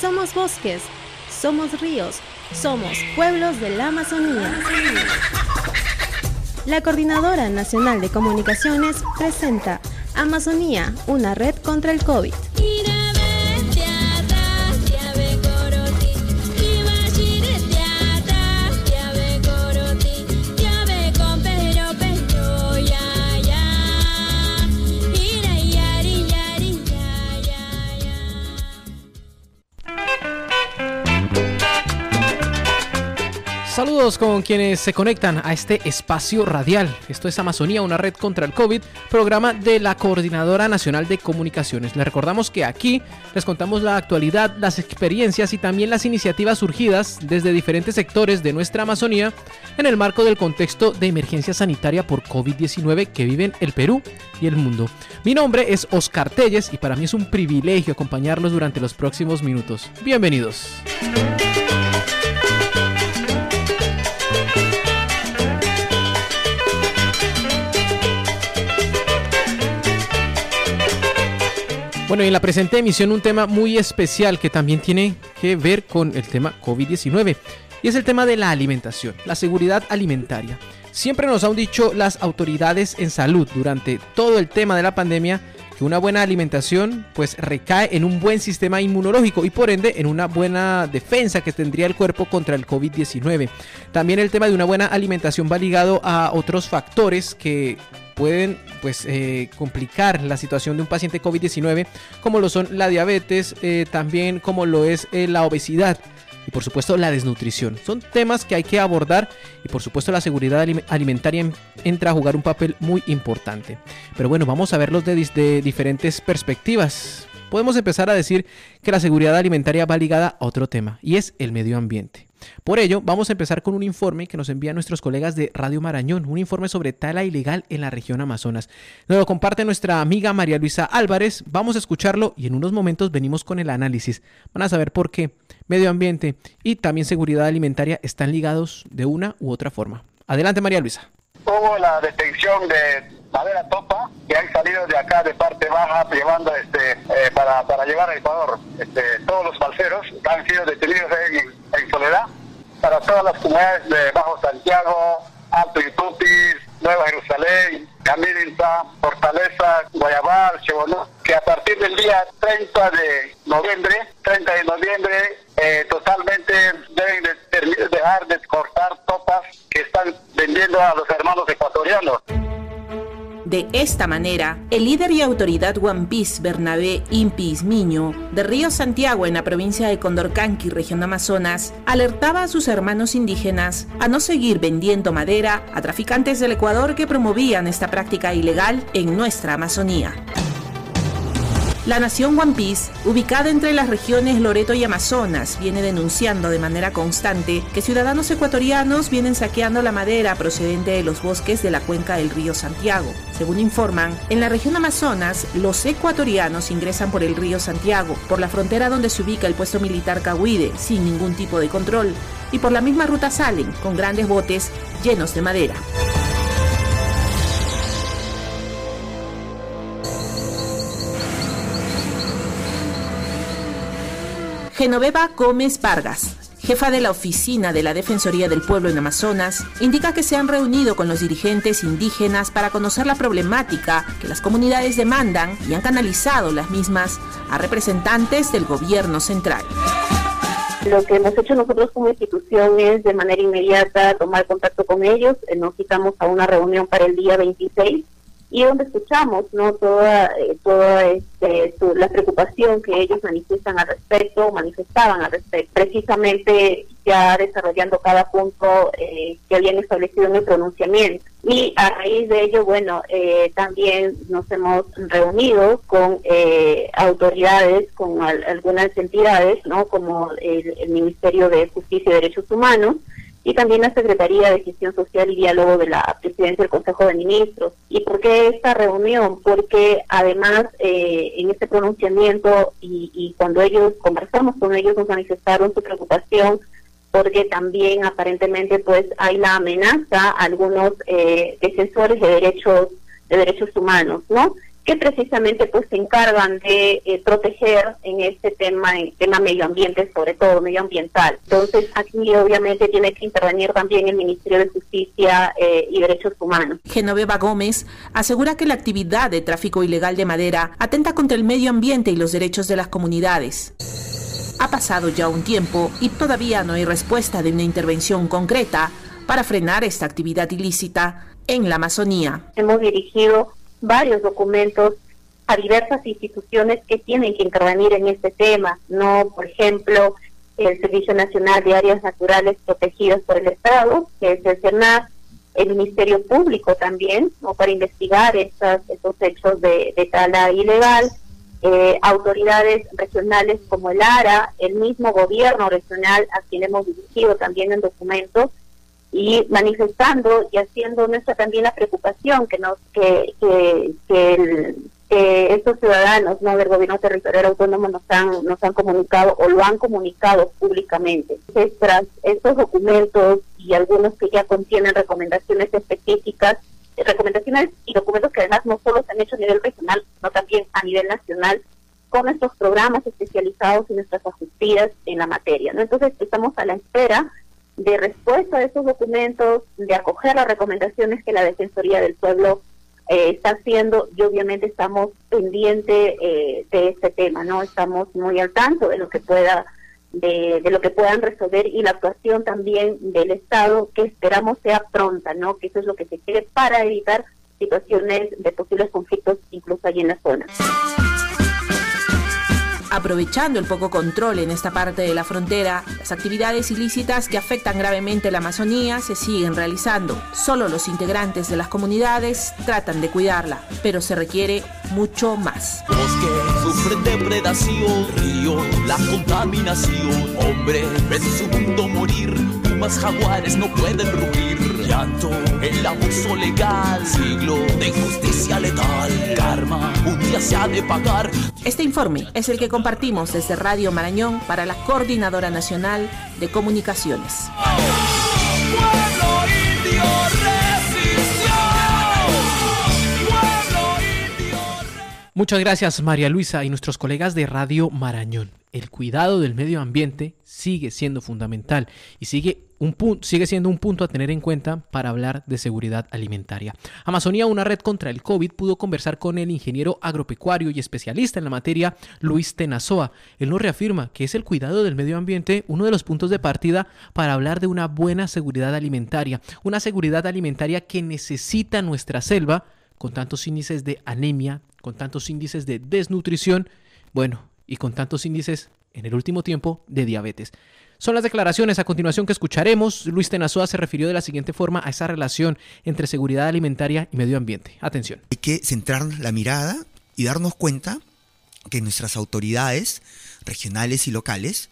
Somos bosques, somos ríos, somos pueblos de la Amazonía. La Coordinadora Nacional de Comunicaciones presenta Amazonía, una red contra el COVID. Saludos con quienes se conectan a este espacio radial. Esto es Amazonía, una red contra el COVID, programa de la Coordinadora Nacional de Comunicaciones. Les recordamos que aquí les contamos la actualidad, las experiencias y también las iniciativas surgidas desde diferentes sectores de nuestra Amazonía en el marco del contexto de emergencia sanitaria por COVID-19 que viven el Perú y el mundo. Mi nombre es Oscar Telles y para mí es un privilegio acompañarlos durante los próximos minutos. Bienvenidos. Bueno, y en la presente emisión un tema muy especial que también tiene que ver con el tema COVID-19 y es el tema de la alimentación, la seguridad alimentaria. Siempre nos han dicho las autoridades en salud durante todo el tema de la pandemia que una buena alimentación pues recae en un buen sistema inmunológico y por ende en una buena defensa que tendría el cuerpo contra el COVID-19. También el tema de una buena alimentación va ligado a otros factores que pueden pues eh, complicar la situación de un paciente COVID-19 como lo son la diabetes, eh, también como lo es eh, la obesidad y por supuesto la desnutrición. Son temas que hay que abordar y por supuesto la seguridad alimentaria entra a jugar un papel muy importante. Pero bueno, vamos a verlos de diferentes perspectivas. Podemos empezar a decir que la seguridad alimentaria va ligada a otro tema y es el medio ambiente. Por ello, vamos a empezar con un informe que nos envían nuestros colegas de Radio Marañón, un informe sobre tala ilegal en la región Amazonas. Lo comparte nuestra amiga María Luisa Álvarez. Vamos a escucharlo y en unos momentos venimos con el análisis. Van a saber por qué medio ambiente y también seguridad alimentaria están ligados de una u otra forma. Adelante, María Luisa. Hubo la detención de madera topa que han salido de acá de parte baja llevando este eh, para, para llevar a Ecuador este, todos los falseros han sido detenidos en, Soledad para todas las comunidades de Bajo Santiago, Alto Itupis, Nueva Jerusalén, Camirinta, Fortaleza, Guayabal, Chebonú, que a partir del día 30 de noviembre, 30 de noviembre, eh, totalmente deben de dejar de cortar topas que están vendiendo a los hermanos ecuatorianos. De esta manera, el líder y autoridad One Piece Bernabé Impis Miño, de Río Santiago en la provincia de Condorcanqui, región Amazonas, alertaba a sus hermanos indígenas a no seguir vendiendo madera a traficantes del Ecuador que promovían esta práctica ilegal en nuestra Amazonía. La nación One Piece, ubicada entre las regiones Loreto y Amazonas, viene denunciando de manera constante que ciudadanos ecuatorianos vienen saqueando la madera procedente de los bosques de la cuenca del río Santiago. Según informan, en la región Amazonas, los ecuatorianos ingresan por el río Santiago, por la frontera donde se ubica el puesto militar Cahuide, sin ningún tipo de control, y por la misma ruta salen con grandes botes llenos de madera. Genoveva Gómez Vargas, jefa de la oficina de la Defensoría del Pueblo en Amazonas, indica que se han reunido con los dirigentes indígenas para conocer la problemática que las comunidades demandan y han canalizado las mismas a representantes del gobierno central. Lo que hemos hecho nosotros como institución es de manera inmediata tomar contacto con ellos. Eh, nos citamos a una reunión para el día 26 y donde escuchamos no toda eh, toda este, la preocupación que ellos manifiestan al respecto manifestaban al respecto precisamente ya desarrollando cada punto eh, que habían establecido en el pronunciamiento. Y a raíz de ello bueno eh, también nos hemos reunido con autoridades con algunas entidades no como el Ministerio de Justicia y Derechos Humanos y también la Secretaría de Gestión Social y Diálogo de la Presidencia del Consejo de Ministros. ¿Y por qué esta reunión? Porque además eh, en este pronunciamiento y, y cuando ellos conversamos con ellos nos manifestaron su preocupación porque también aparentemente pues hay la amenaza a algunos eh, defensores de derechos de derechos humanos, ¿no? Que precisamente pues se encargan de eh, proteger en este tema, en tema medio ambiente, sobre todo medioambiental. Entonces aquí obviamente tiene que intervenir también el Ministerio de Justicia eh, y Derechos Humanos. Genoveva Gómez asegura que la actividad de tráfico ilegal de madera atenta contra el medio ambiente y los derechos de las comunidades. Ha pasado ya un tiempo y todavía no hay respuesta de una intervención concreta para frenar esta actividad ilícita en la Amazonía. Hemos dirigido varios documentos a diversas instituciones que tienen que intervenir en este tema, no, por ejemplo, el Servicio Nacional de Áreas Naturales Protegidas por el Estado, que es el CERNAP, el Ministerio Público también, o para investigar estos hechos de, tala ilegal, eh, autoridades regionales como el ARA, el mismo gobierno regional a quien hemos dirigido también en documentos, y manifestando y haciendo nuestra también la preocupación que nos que, que, estos ciudadanos no del gobierno territorial autónomo nos han nos han comunicado o lo han comunicado públicamente. Tras estos documentos y algunos que ya contienen recomendaciones específicas recomendaciones y documentos que además no solo se han hecho a nivel regional sino también a nivel nacional con nuestros programas especializados y nuestras ajustidas en la materia no entonces estamos a la espera de respuesta a esos documentos, de acoger las recomendaciones que la Defensoría del Pueblo eh, está haciendo y obviamente estamos pendientes eh, de este tema, ¿no? Estamos muy al tanto de lo que pueda de, de, lo que puedan resolver y la actuación también del Estado que esperamos sea pronta, ¿no? Que eso es lo que se quiere para evitar situaciones de posibles conflictos incluso allí en la zona. Aprovechando el poco control en esta parte de la frontera, las actividades ilícitas que afectan gravemente la Amazonía se siguen realizando. Solo los integrantes de las comunidades tratan de cuidarla, pero se requiere mucho más. Bosque sufren depredación, río, la contaminación. Hombre, ves su mundo morir, pumas jaguares no pueden rugir. Llanto, el abuso legal, siglo de injusticia letal. Karma, un día se ha de pagar. Este informe es el que compartimos desde Radio Marañón para la Coordinadora Nacional de Comunicaciones. Muchas gracias María Luisa y nuestros colegas de Radio Marañón. El cuidado del medio ambiente sigue siendo fundamental y sigue, un sigue siendo un punto a tener en cuenta para hablar de seguridad alimentaria. Amazonía, una red contra el COVID, pudo conversar con el ingeniero agropecuario y especialista en la materia, Luis Tenazoa. Él nos reafirma que es el cuidado del medio ambiente uno de los puntos de partida para hablar de una buena seguridad alimentaria, una seguridad alimentaria que necesita nuestra selva con tantos índices de anemia, con tantos índices de desnutrición, bueno, y con tantos índices en el último tiempo de diabetes. Son las declaraciones a continuación que escucharemos. Luis Tenazoa se refirió de la siguiente forma a esa relación entre seguridad alimentaria y medio ambiente. Atención. Hay que centrar la mirada y darnos cuenta que nuestras autoridades regionales y locales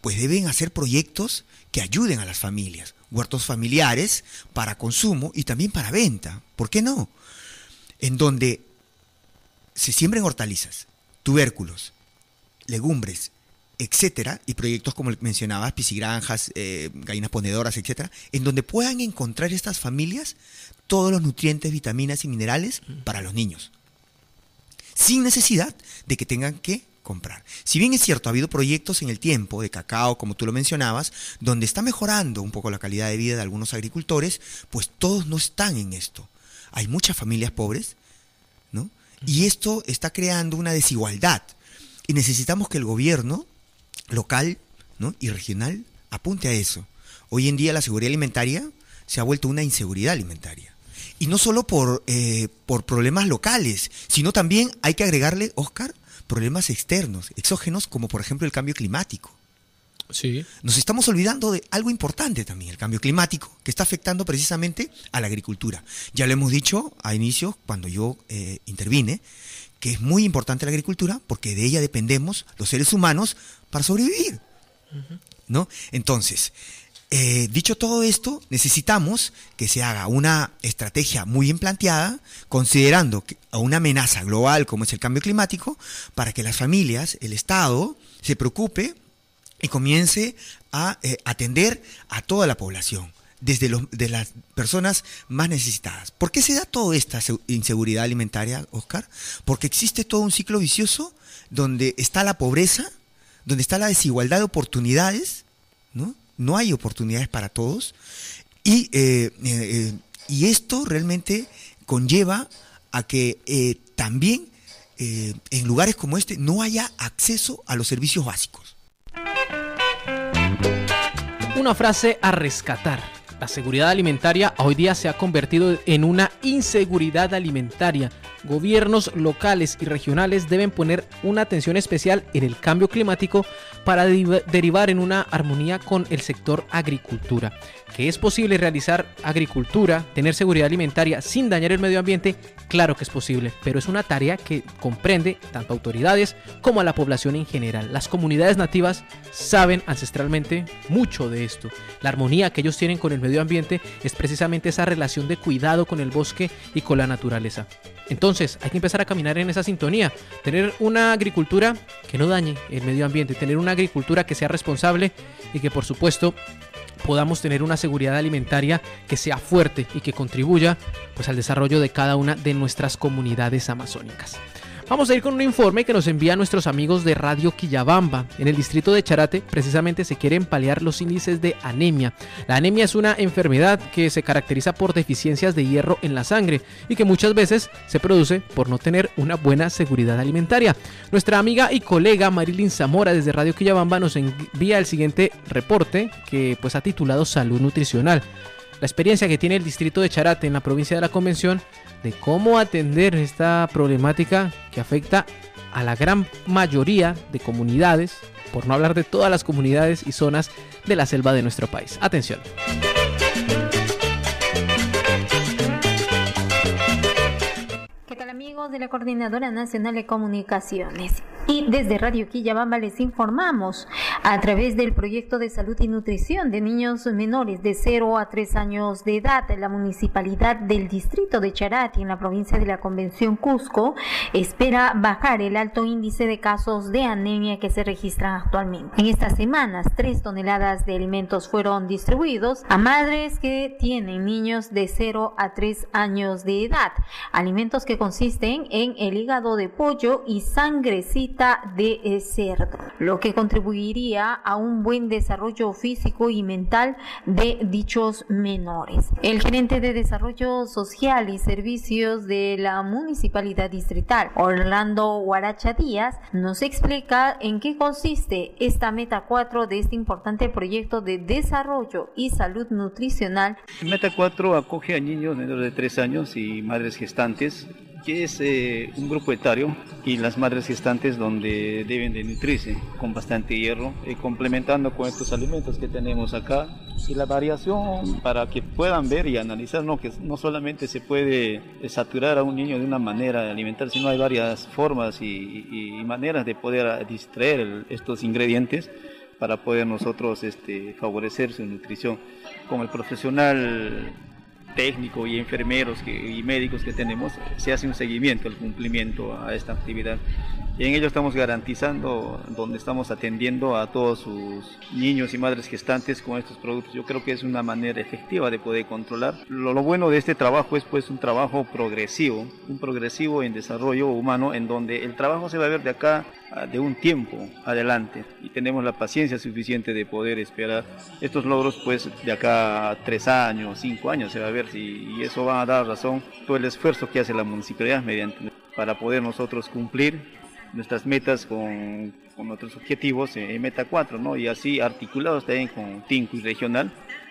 pues deben hacer proyectos que ayuden a las familias, huertos familiares para consumo y también para venta. ¿Por qué no? En donde se siembren hortalizas, tubérculos, legumbres, etcétera, y proyectos como mencionabas, piscigranjas, eh, gallinas ponedoras, etcétera, en donde puedan encontrar estas familias todos los nutrientes, vitaminas y minerales para los niños, sin necesidad de que tengan que comprar. Si bien es cierto, ha habido proyectos en el tiempo de cacao, como tú lo mencionabas, donde está mejorando un poco la calidad de vida de algunos agricultores, pues todos no están en esto. Hay muchas familias pobres, ¿no? Y esto está creando una desigualdad. Y necesitamos que el gobierno local y regional apunte a eso. Hoy en día la seguridad alimentaria se ha vuelto una inseguridad alimentaria. Y no solo por, eh, por problemas locales, sino también hay que agregarle, Oscar, problemas externos, exógenos, como por ejemplo el cambio climático. Sí. Nos estamos olvidando de algo importante también, el cambio climático, que está afectando precisamente a la agricultura. Ya lo hemos dicho a inicio, cuando yo eh, intervine, que es muy importante la agricultura porque de ella dependemos los seres humanos para sobrevivir. ¿No? Entonces, eh, dicho todo esto, necesitamos que se haga una estrategia muy bien planteada, considerando a una amenaza global como es el cambio climático, para que las familias, el Estado, se preocupe y comience a eh, atender a toda la población, desde las personas más necesitadas. ¿Por qué se da toda esta inseguridad alimentaria, Oscar? Porque existe todo un ciclo vicioso donde está la pobreza, donde está la desigualdad de oportunidades, ¿no? No hay oportunidades para todos. Y, eh, eh, y esto realmente conlleva a que también en lugares como este no haya acceso a los servicios básicos. Una frase a rescatar la seguridad alimentaria hoy día se ha convertido en una inseguridad alimentaria. Gobiernos locales y regionales deben poner una atención especial en el cambio climático para derivar en una armonía con el sector agricultura. ¿Que es posible realizar agricultura, tener seguridad alimentaria sin dañar el medio ambiente? Claro que es posible, pero es una tarea que comprende tanto autoridades como a la población en general. Las comunidades nativas saben ancestralmente mucho de esto. La armonía que ellos tienen con el medio ambiente es precisamente esa relación de cuidado con el bosque y con la naturaleza. Entonces hay que empezar a caminar en esa sintonía, tener una agricultura que no dañe el medio ambiente, tener una agricultura que sea responsable y que por supuesto podamos tener una seguridad alimentaria que sea fuerte y que contribuya pues al desarrollo de cada una de nuestras comunidades amazónicas. Vamos a ir con un informe que nos envía nuestros amigos de Radio Quillabamba. En el distrito de Charate precisamente se quieren paliar los índices de anemia. La anemia es una enfermedad que se caracteriza por deficiencias de hierro en la sangre y que muchas veces se produce por no tener una buena seguridad alimentaria. Nuestra amiga y colega Marilyn Zamora desde Radio Quillabamba nos envía el siguiente reporte que pues ha titulado Salud Nutricional. La experiencia que tiene el distrito de Charate en la provincia de la Convención de cómo atender esta problemática que afecta a la gran mayoría de comunidades, por no hablar de todas las comunidades y zonas de la selva de nuestro país. Atención. De la Coordinadora Nacional de Comunicaciones? Y desde Radio Quillabamba les informamos a través del proyecto de salud y nutrición de niños menores de 0 a 3 años de edad en la municipalidad del distrito de Charati en la provincia de la Convención Cusco espera bajar el alto índice de casos de anemia que se registran actualmente. En estas semanas, 3 toneladas de alimentos fueron distribuidos a madres que tienen niños de 0 a 3 años de edad. Alimentos que consisten en el hígado de pollo y sangrecita de eh, cerdo, lo que contribuiría a un buen desarrollo físico y mental de dichos menores. El gerente de Desarrollo Social y Servicios de la Municipalidad Distrital, Orlando Guaracha Díaz, nos explica en qué consiste esta meta 4 de este importante proyecto de desarrollo y salud nutricional. Meta 4 acoge a niños menores de 3 años y madres gestantes que es eh, un grupo etario y las madres gestantes donde deben de nutrirse con bastante hierro, eh, complementando con estos alimentos que tenemos acá. Y la variación para que puedan ver y analizar, ¿no? que no solamente se puede eh, saturar a un niño de una manera de alimentar, sino hay varias formas y, maneras de poder distraer estos ingredientes para poder nosotros este, favorecer su nutrición. Como el profesional técnico y enfermeros y médicos que tenemos, se hace un seguimiento, el cumplimiento a esta actividad. Y en ello estamos garantizando, donde estamos atendiendo a todos sus niños y madres gestantes con estos productos. Yo creo que es una manera efectiva de poder controlar. Lo, lo bueno de este trabajo es pues un trabajo progresivo, un progresivo en desarrollo humano, en donde el trabajo se va a ver de acá de un tiempo adelante y tenemos la paciencia suficiente de poder esperar estos logros pues de acá a tres años, cinco años se va a ver si y eso va a dar razón todo el esfuerzo que hace la municipalidad mediante para poder nosotros cumplir nuestras metas con, con nuestros objetivos en Meta 4 ¿no? y así articulados también con TINCU y regional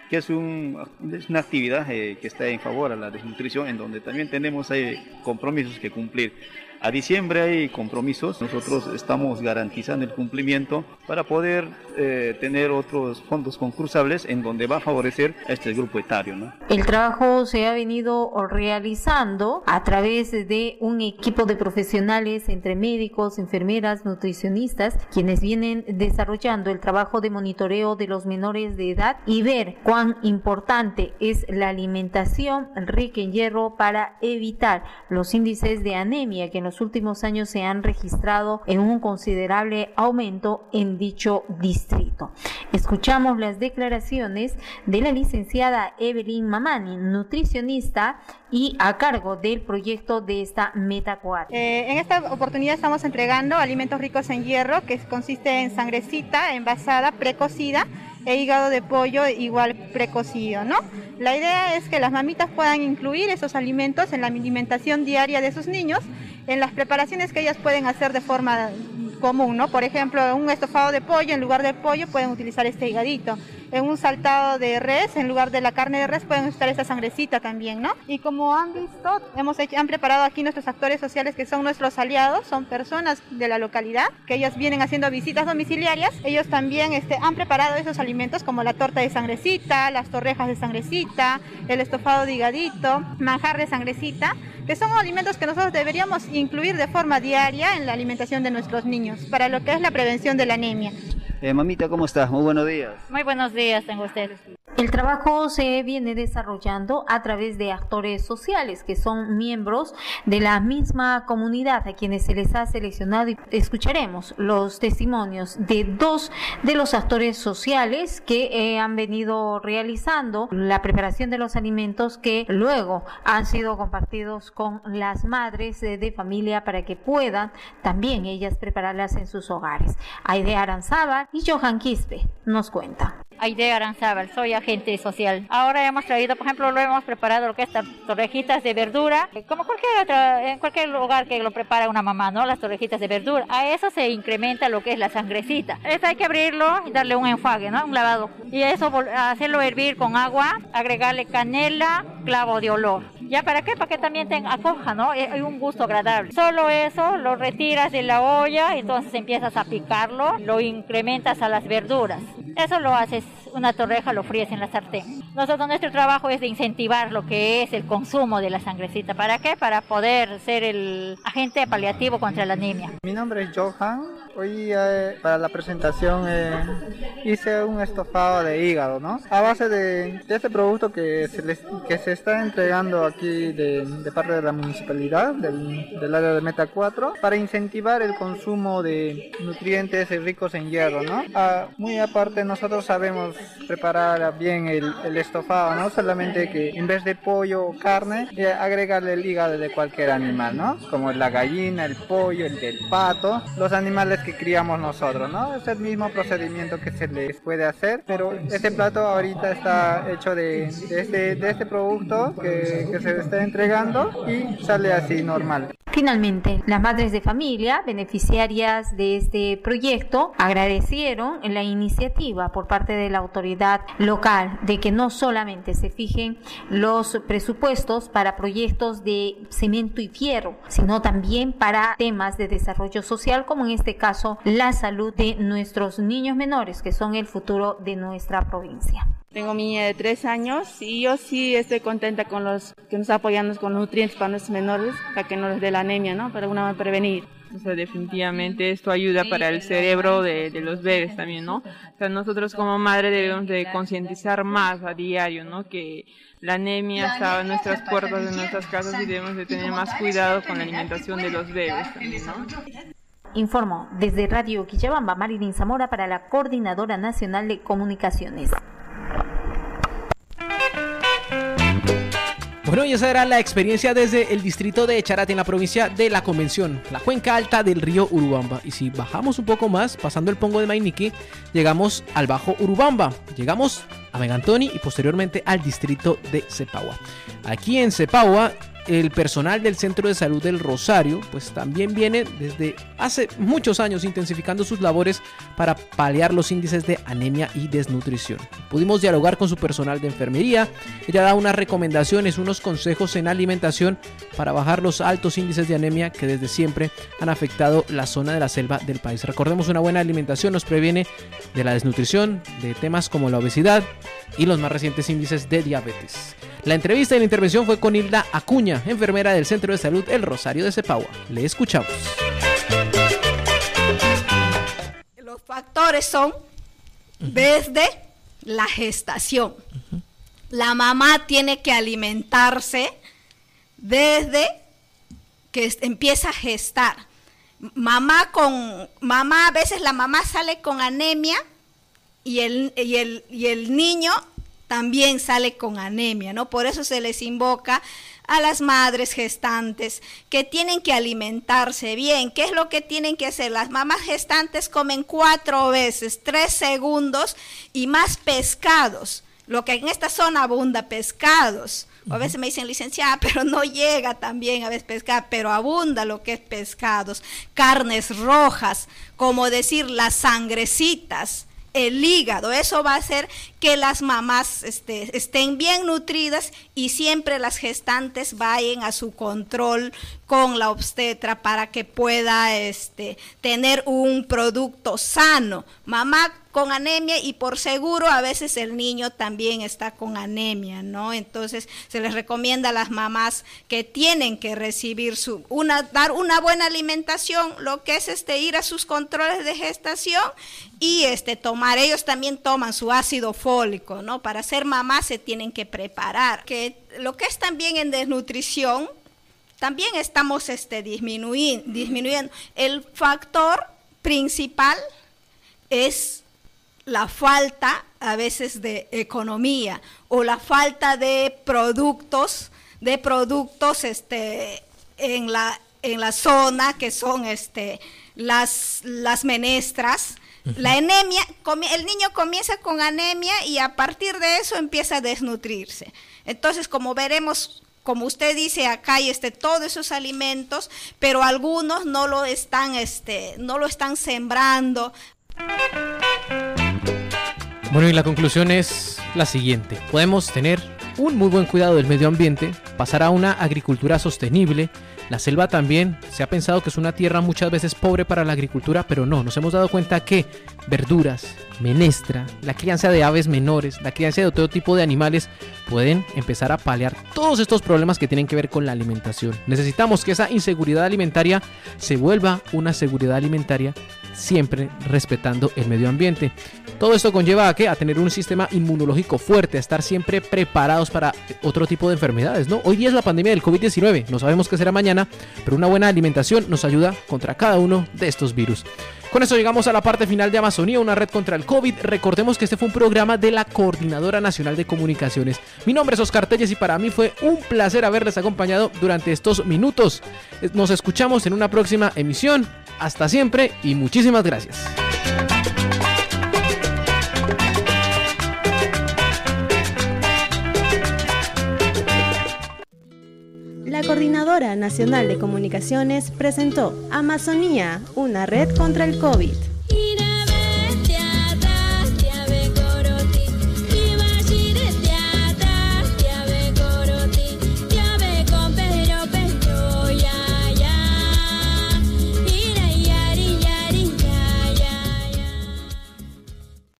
que es, un, es una actividad eh, que está en favor a la desnutrición en donde también tenemos eh, compromisos que cumplir a diciembre hay compromisos, nosotros estamos garantizando el cumplimiento para poder eh, tener otros fondos concursables en donde va a favorecer a este grupo etario. El trabajo se ha venido realizando a través de un equipo de profesionales entre médicos, enfermeras, nutricionistas, quienes vienen desarrollando el trabajo de monitoreo de los menores de edad y ver cuán importante es la alimentación rica en hierro para evitar los índices de anemia que los últimos años se han registrado en un considerable aumento en dicho distrito. Escuchamos las declaraciones de la licenciada Evelyn Mamani, nutricionista y a cargo del proyecto de esta Meta 4. Eh, en esta oportunidad estamos entregando alimentos ricos en hierro, que consiste en sangrecita envasada, precocida, e hígado de pollo igual precocido, ¿no? La idea es que las mamitas puedan incluir esos alimentos en la alimentación diaria de sus niños, en las preparaciones que ellas pueden hacer de forma común, ¿no? Por ejemplo, un estofado de pollo, en lugar del pollo pueden utilizar este higadito en un saltado de res, en lugar de la carne de res, pueden usar esa sangrecita también, ¿no? Y como han visto, hemos hecho, han preparado aquí nuestros actores sociales que son nuestros aliados, son personas de la localidad, que ellas vienen haciendo visitas domiciliarias. Ellos también este, han preparado esos alimentos como la torta de sangrecita, las torrejas de sangrecita, el estofado de higadito, manjar de sangrecita, que son alimentos que nosotros deberíamos incluir de forma diaria en la alimentación de nuestros niños, para lo que es la prevención de la anemia. Eh, mamita, ¿cómo estás? Muy buenos días. Muy buenos días, tengo ustedes. El trabajo se viene desarrollando a través de actores sociales que son miembros de la misma comunidad a quienes se les ha seleccionado y escucharemos los testimonios de dos de los actores sociales que eh, han venido realizando la preparación de los alimentos que luego han sido compartidos con las madres de familia para que puedan también ellas prepararlas en sus hogares. Aide Aranzábal y Johan Quispe nos cuentan. Aide Aranzábal, soy agente social. Ahora hemos traído, por ejemplo, lo hemos preparado lo que es torrejitas de verdura, como cualquier en cualquier lugar que lo prepara una mamá, ¿no? Las torrejitas de verdura. A eso se incrementa lo que es la sangrecita. Esto hay que abrirlo y darle un enjuague, ¿no? Un lavado. Y eso hacerlo hervir con agua, agregarle canela, clavo de olor. ¿Ya para qué? Para que también tenga, acoja, ¿no? Eh, hay un gusto agradable. Solo eso lo retiras de la olla, entonces empiezas a picarlo, lo incrementas a las verduras. Eso lo haces una torreja, lo fríes en la sartén. Nosotros nuestro trabajo es de incentivar lo que es el consumo de la sangrecita. ¿Para qué? Para poder ser el agente paliativo contra la anemia. Mi nombre es Johan. Hoy eh, para la presentación eh, hice un estofado de hígado, ¿no? A base de, este producto que se, les, que se está entregando aquí de, de parte de la municipalidad, del, del, área de Meta 4, para incentivar el consumo de nutrientes ricos en hierro, ¿no? Ah, muy aparte, nosotros sabemos preparar bien el, el, estofado, ¿no? Solamente que en vez de pollo o carne, eh, agregarle el hígado de cualquier animal, ¿no? Como la gallina, el pollo, el del pato, los animales que criamos nosotros, ¿no? Es el mismo procedimiento que se les puede hacer, pero este plato ahorita está hecho de, de, este, de este producto que, que se está entregando y sale así normal. Finalmente, las madres de familia, beneficiarias de este proyecto, agradecieron la iniciativa por parte de la autoridad local de que no solamente se fijen los presupuestos para proyectos de cemento y fierro, sino también para temas de desarrollo social, como en este caso la salud de nuestros niños menores, que son el futuro de nuestra provincia. Tengo mi niña de tres años y yo sí estoy contenta con los que nos apoyan con nutrientes para nuestros menores, para que no les dé la anemia, ¿no? Para una prevenir. O sea, definitivamente esto ayuda para el cerebro de, de, los bebés también, ¿no? O sea, nosotros como madre debemos de concientizar más a diario, ¿no? Que la anemia está en nuestras puertas de nuestras casas y debemos de tener más cuidado con la alimentación de los bebés también, ¿no? Informó desde Radio Quichabamba Marilyn Zamora para la Coordinadora Nacional de Comunicaciones. Bueno, y esa era la experiencia desde el distrito de Charate en la provincia de La Convención, la cuenca alta del río Urubamba. Y si bajamos un poco más, pasando el Pongo de Mainiqui, llegamos al Bajo Urubamba. Llegamos a Megantoni y posteriormente al distrito de Cepagua. Aquí en Cepagua el personal del Centro de Salud del Rosario, pues también viene desde hace muchos años intensificando sus labores para paliar los índices de anemia y desnutrición. Pudimos dialogar con su personal de enfermería, ella da unas recomendaciones, unos consejos en alimentación para bajar los altos índices de anemia que desde siempre han afectado la zona de la selva del país. Recordemos, una buena alimentación nos previene de la desnutrición, de temas como la obesidad y los más recientes índices de diabetes. La entrevista y la intervención fue con Hilda Acuña, enfermera del Centro de Salud El Rosario de Cepagua. Le escuchamos. Los factores son desde la gestación. La mamá tiene que alimentarse desde que empieza a gestar. Mamá con mamá, a veces la mamá sale con anemia y el, y el, y el niño también sale con anemia, ¿no? Por eso se les invoca a las madres gestantes que tienen que alimentarse bien. ¿Qué es lo que tienen que hacer? Las mamás gestantes comen cuatro veces, tres segundos y más pescados. Lo que en esta zona abunda pescados. a veces me dicen, licenciada, pero no llega también a veces pescado, pero abunda lo que es pescados, carnes rojas, como decir las sangrecitas, el hígado. Eso va a hacer que las mamás este, estén bien nutridas y siempre las gestantes vayan a su control con la obstetra para que pueda este, tener un producto sano. Mamá con anemia y por seguro a veces el niño también está con anemia, ¿no? Entonces se les recomienda a las mamás que tienen que recibir su una dar una buena alimentación, lo que es este ir a sus controles de gestación y este tomar ellos también toman su ácido fólico, ¿no? Para ser mamá se tienen que preparar. Que lo que es también en desnutrición también estamos este, disminuyendo, disminuyendo. El factor principal es la falta a veces de economía o la falta de productos, de productos este, en, la, en la zona que son este, las, las menestras. La anemia, el niño comienza con anemia y a partir de eso empieza a desnutrirse. Entonces, como veremos como usted dice, acá hay este, todos esos alimentos, pero algunos no lo están, este, no lo están sembrando. Bueno, y la conclusión es la siguiente. Podemos tener un muy buen cuidado del medio ambiente, pasar a una agricultura sostenible, la selva también se ha pensado que es una tierra muchas veces pobre para la agricultura, pero no, nos hemos dado cuenta que verduras, menestra, la crianza de aves menores, la crianza de todo tipo de animales pueden empezar a paliar todos estos problemas que tienen que ver con la alimentación. Necesitamos que esa inseguridad alimentaria se vuelva una seguridad alimentaria siempre respetando el medio ambiente. Todo esto conlleva a que a tener un sistema inmunológico fuerte, a estar siempre preparados para otro tipo de enfermedades, ¿no? Hoy día es la pandemia del COVID-19, no sabemos qué será mañana, pero una buena alimentación nos ayuda contra cada uno de estos virus. Con eso llegamos a la parte final de Amazonía, una red contra el COVID. Recordemos que este fue un programa de la Coordinadora Nacional de Comunicaciones. Mi nombre es Oscar Telles y para mí fue un placer haberles acompañado durante estos minutos. Nos escuchamos en una próxima emisión. Hasta siempre y muchísimas gracias. Coordinadora Nacional de Comunicaciones presentó Amazonía, una red contra el COVID.